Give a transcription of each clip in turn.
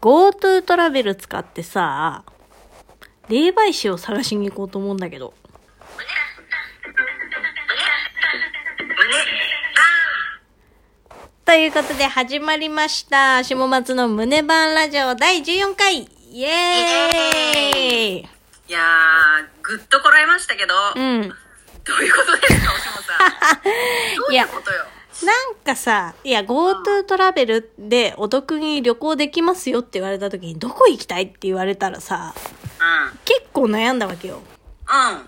GoTo トラベル使ってさ、霊媒師を探しに行こうと思うんだけど。ということで始まりました。下松の胸バンラジオ第14回イエーイいやー、ぐっとこらえましたけど、うん。どういうことですか、おしもさん。どういうことよ。なんかさ、いや、GoTo トラベルでお得に旅行できますよって言われた時に、どこ行きたいって言われたらさ、結構悩んだわけよ。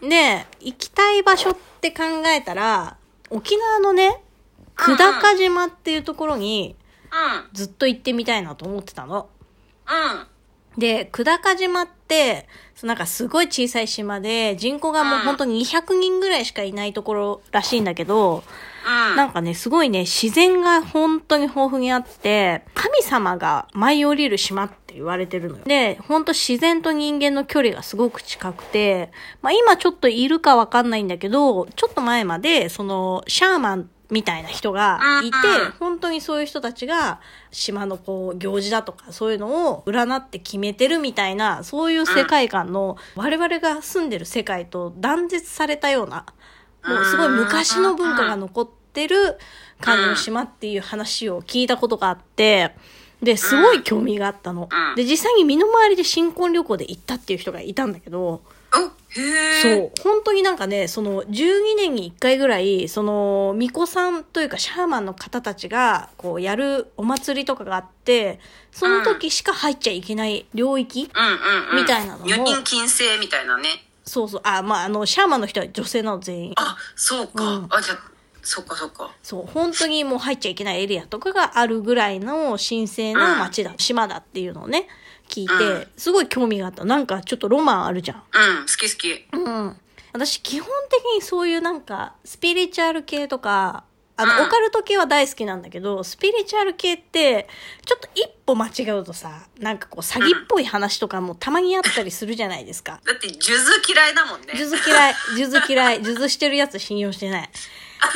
うん。うん。で、行きたい場所って考えたら、沖縄のね、久高島っていうところにうん。ずっと行ってみたいなと思ってたの。うん。で、久高島って、そうなんかすごい小さい島で、人口がもう本当に200人ぐらいしかいないところらしいんだけど、うん。なんかね、すごいね、自然が本当に豊富にあって、神様が舞い降りる島って言われてるのよ。で、本当自然と人間の距離がすごく近くて、まあ今ちょっといるかわかんないんだけど、ちょっと前まで、その、シャーマンみたいな人がいて本当にそういう人たちが、島のこう、行事だとか、そういうのを占って決めてるみたいな、そういう世界観の、我々が住んでる世界と断絶されたような、もうすごい昔の文化が残ってる感じの島っていう話を聞いたことがあって、で、すごい興味があったのうん。で、実際に身の回りで新婚旅行で行ったっていう人がいたんだけど、そー。う、本当になんかね、その12年に1回ぐらい、その、巫女さんというかシャーマンの方たちが、こう、やるお祭りとかがあって、その時しか入っちゃいけない領域。みたいなのも女人禁制みたいなね。そうそう、あ、まあ、あの、シャーマンの人は女性なの全員。あ、そうか。うんあ、じゃあ、そっかそっか。そう、本当にもう入っちゃいけないエリアとかがあるぐらいの神聖な街だ、島だっていうのをね、聞いて、うんすごい興味があった。なんかちょっとロマンあるじゃん。うん、好き好き。うん。私基本的にそういうなんか、スピリチュアル系とか、あの、うんオカルト系は大好きなんだけど、スピリチュアル系って、ちょっと一歩間違うとさ、なんかこう詐欺っぽい話とかもたまにあったりするじゃないですか。だって、数珠嫌いだもんね。数珠嫌い、数珠嫌い、数珠してるやつ信用してない。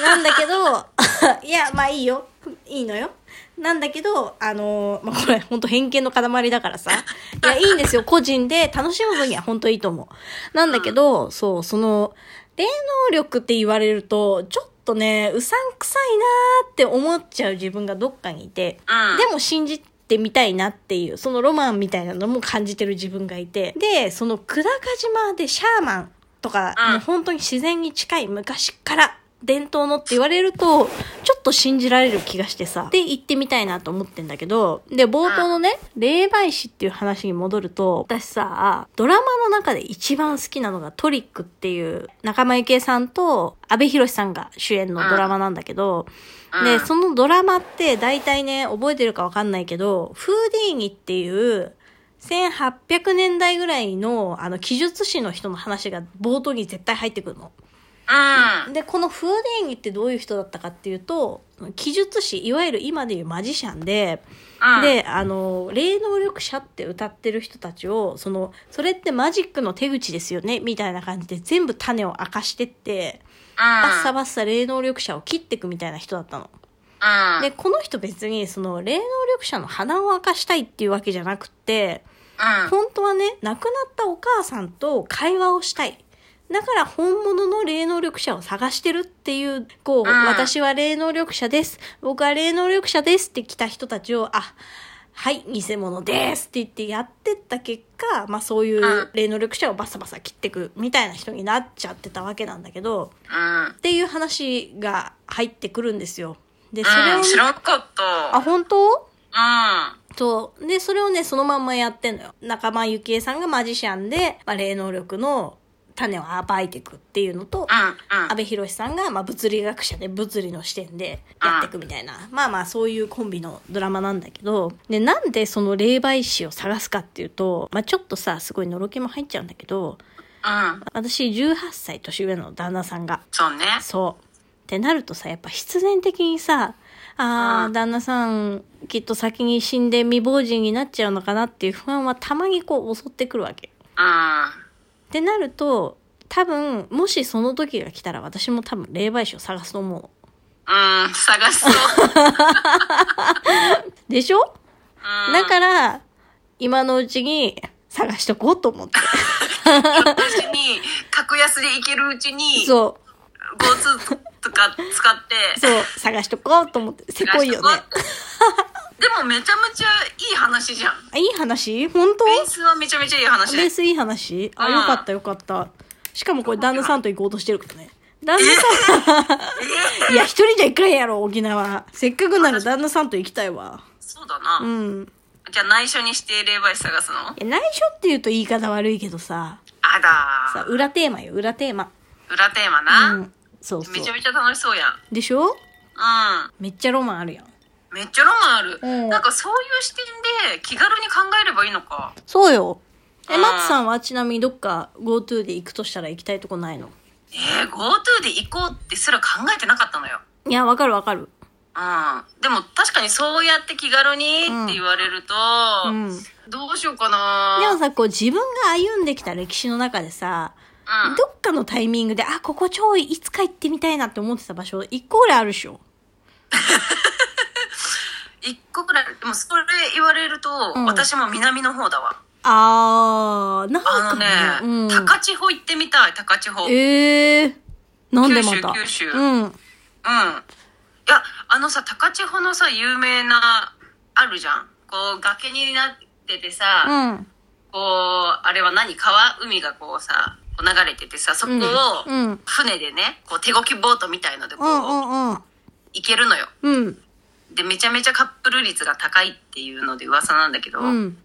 なんだけど、いや、まあいいよ。いいのよ。なんだけど、あのまあこれ本当偏見の塊だからさ。いや、いいんですよ。個人で楽しむ分には本当いいと思う。なんだけど、そう、その、霊能力って言われると、ちょっとね、うさんくさいなーって思っちゃう自分がどっかにいて、うん。でも信じてみたいなっていう、そのロマンみたいなのも感じてる自分がいて、で、その久高島でシャーマンとか、うん。もう本当に自然に近い昔から伝統のって言われると、ちょっと信じられる気がしてさ、で、行ってみたいなと思ってんだけど、で、冒頭のね、霊媒師っていう話に戻ると、私さ、ドラマの中で一番好きなのがトリックっていう、仲間由紀恵さんと阿部寛さんが主演のドラマなんだけど、うんで、そのドラマって大体ね、覚えてるかわかんないけど、フーディーニっていう、1800年代ぐらいの、あの、記述師の人の話が冒頭に絶対入ってくるの。うん。で、このフーディーニってどういう人だったかっていうと、記述師、いわゆる今でいうマジシャンで、うん、で、あの、霊能力者って歌ってる人たちを、その、それってマジックの手口ですよね、みたいな感じで全部種を明かしてって、バッサバッサ霊能力者を切っていくみたいな人だったの。うん。で、この人別にその霊能力者の鼻を明かしたいっていうわけじゃなくって、うん。本当はね、亡くなったお母さんと会話をしたい。だから本物の霊能力者を探してるっていう、こう、うん私は霊能力者です。僕は霊能力者ですって来た人たちを、あ、はい、偽物ですって言ってやってった結果、まあそういううん霊能力者をバサバサ切ってくみたいな人になっちゃってたわけなんだけど、うん。っていう話が入ってくるんですよ。で、それをうん、ね、知らんかった。あ、本当？うん。そう。で、それをね、そのまんまやってんのよ。仲間由紀恵さんがマジシャンで、まあ、霊能力の種を暴いていくっていうのと。阿部寛さんが、まあ、物理学者で物理の視点でやっていくみたいな、まあまあそういうコンビのドラマなんだけど、で、なんでその霊媒師を探すかっていうと、まあちょっとさ、すごいのろけも入っちゃうんだけど、うん。私18歳年上の旦那さんが、そうね。そう。ってなるとさ、やっぱ必然的にさ、ああ、うん旦那さん、きっと先に死んで未亡人になっちゃうのかなっていう不安はたまにこう襲ってくるわけ。うん。ってなると、多分、もしその時が来たら私も多分霊媒師を探すと思うの。うん、探しそう。でしょ？うんだから、今のうちに探しとこうと思って。私に、格安で行けるうちに、そ GoTo とか使ってう、、そう、探しとこうと思って。せこいよね。でもめちゃめちゃいい話じゃん。あいい話？本当？ベースはめちゃめちゃいい話。ベースいい話？あ、うんよかったよかった。しかもこれ旦那さんと行こうとしてるからね。旦那さん、いや、一人じゃ行かんやろ、沖縄。せっかくなら旦那さんと行きたいわ。そうだな。うん。じゃあ内緒にして霊媒師探すの？いや内緒って言うと言い方悪いけどさ、あさ、だ裏テーマよ、裏テーマ。ー。裏テーマな。うん。そうそうめ。ちゃめちゃ楽しそうやん。でしょ？うん。めっちゃロマンあるやん。めっちゃロマンある。うんなんかそういう視点で気軽に考えればいいのか。そうよ。え、うんマツさんはちなみにどっか GoTo で行くとしたら行きたいとこないの？えー、GoTo で行こうってすら考えてなかったのよ。いや、わかるわかる。うん。でも確かにそうやって気軽にって言われると、うん。どうしようかなでもさ、こう自分が歩んできた歴史の中でさ、うん。どっかのタイミングで、あ、ここ超いつか行ってみたいなって思ってた場所、一個ぐらいあるでしょ。一個くらい、でもそれ言われると、うん私も南の方だわ。あー、なんあかのね、うん、高千穂行ってみたい、高千穂。うん。いえー、なんでまた？九州九州うん。や、あのさ、高千穂のさ、有名な、あるじゃん。こう、崖になっててさ、うん。こう、あれは何？川？海がこうさ、こう流れててさ、そこを、うんうん船でね、こう手動きボートみたいのでこう、うんうんうん。行けるのよ。うん。で、めちゃめちゃカップル率が高いっていうので噂なんだけど、うん。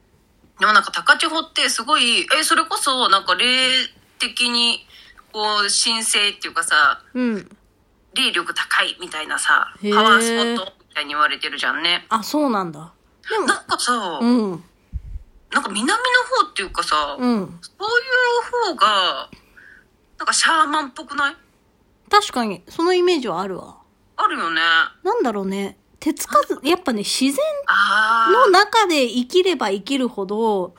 でもなんか高千穂ってすごい、え、それこそなんか霊的に、こう、神聖っていうかさ、うん。霊力高いみたいなさ、パワースポットみたいに言われてるじゃんね。あ、そうなんだ。でも、なんかさ、うん。なんか南の方っていうかさ、うん。そういう方が、なんかシャーマンっぽくない？確かに、そのイメージはあるわ。あるよね。なんだろうね。手つかず、やっぱね、自然あの中で生きれば生きるほど。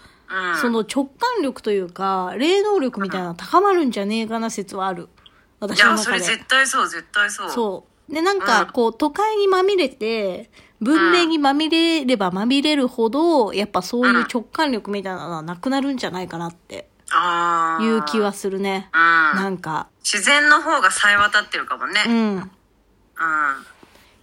その直感力というか、霊能力みたいなの高まるんじゃねえかな説はある。いや、私の中で。それ絶対そう、絶対そう。そう。で、なんか、うんこう、都会にまみれて、文明にまみれればまみれるほど、やっぱそういう直感力みたいなのはなくなるんじゃないかなってああ。いう気はするね。うん。なんか、自然の方が冴え渡ってるかもね。ううん。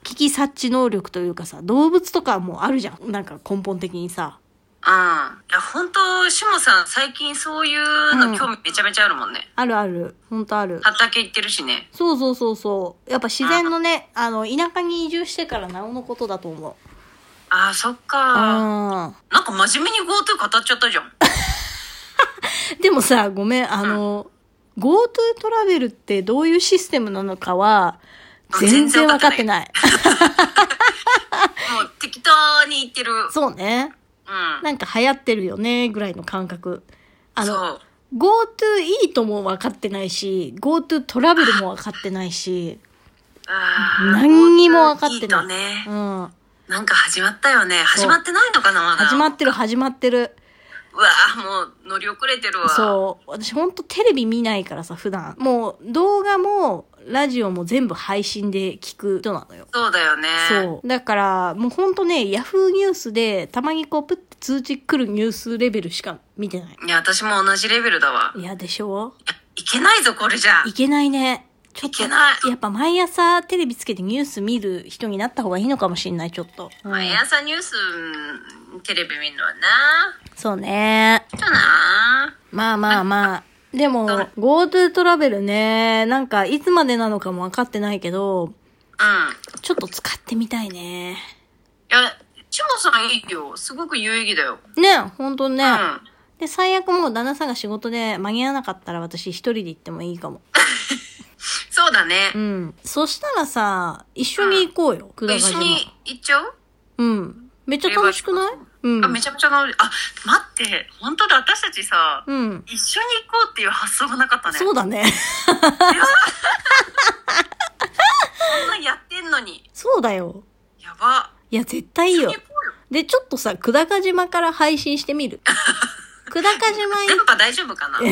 ん。危機察知能力というかさ、動物とかもあるじゃん。なんか根本的にさ。うん。いや、本当しもさん、最近そういうの興味めちゃめちゃあるもんね。あるある。ほんとある。畑行ってるしね。そうそうそうそう。やっぱ自然のね、あの、田舎に移住してからなおのことだと思う。ああ、そっうか。ん。なんか真面目に GoTo 語っちゃったじゃん。でもさ、ごめん、あの、GoTo トラベルってどういうシステムなのかは、全然わかってない。もう適当に言ってる。そうね。うん。なんか流行ってるよね、ぐらいの感覚。あの。GoTo イートも分かってないし、GoTo トラベルも分かってないし、何にも分かってないねう。ん。なんか始まったよね。始まってないのかな、まだ。始まってる、始まってる。うわーもう乗り遅れてるわ。そう。私ほんとテレビ見ないからさ、普段。もう動画もラジオも全部配信で聞く人なのよ。そうだよね。そう。だから、もうほんとね、ヤフーニュースでたまにこうプッて通知来るニュースレベルしか見てない。いや、私も同じレベルだわ。いや、でしょ？いやいけないぞ、これじゃ。いけないね。ちょっと、いけないやっぱ毎朝テレビつけてニュース見る人になった方がいいのかもしんない、ちょっと。うん毎朝ニュース、うんテレビ見るのはな。そうね。だな。まあまあまあ。でも、GoTo トラベルね、なんかいつまでなのかも分かってないけど、うん。ちょっと使ってみたいね。いや、チモさんいいよ。すごく有意義だよ。ね、ほんとね。うん。で、最悪もう旦那さんが仕事で間に合わなかったら私一人で行ってもいいかも。そうだねう。ん。そしたらさ、一緒に行こうよ、久高島。一緒に行っちゃう？うん。めっちゃ楽しくない？うん。あ、めちゃめちゃ楽しい。あ、待って。本当だ、私たちさ、うん。一緒に行こうっていう発想がなかったね。そうだね。そんなんやってんのに。そうだよ。やば。いや、絶対いいよ。で、ちょっとさ、久高島から配信してみる。久高島電波大丈夫かな？うん。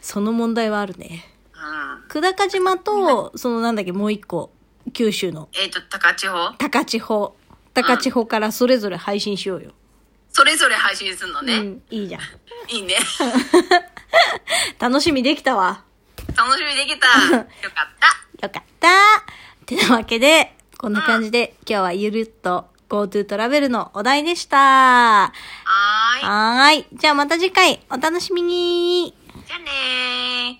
その問題はあるね。久高島と、そのなんだっけ、もう一個、九州のえっ、と、高千穂？高千穂。高千穂からそれぞれ配信しようよ。それぞれ配信するのね。うん、いいじゃん。いいね。楽しみできたわ。楽しみできた。よかった。よかった。てなわけで、こんな感じで、今日はゆるっと GoTo トラベルのお題でした。ははーい。ーい。じゃあまた次回お楽しみに。じゃあねー。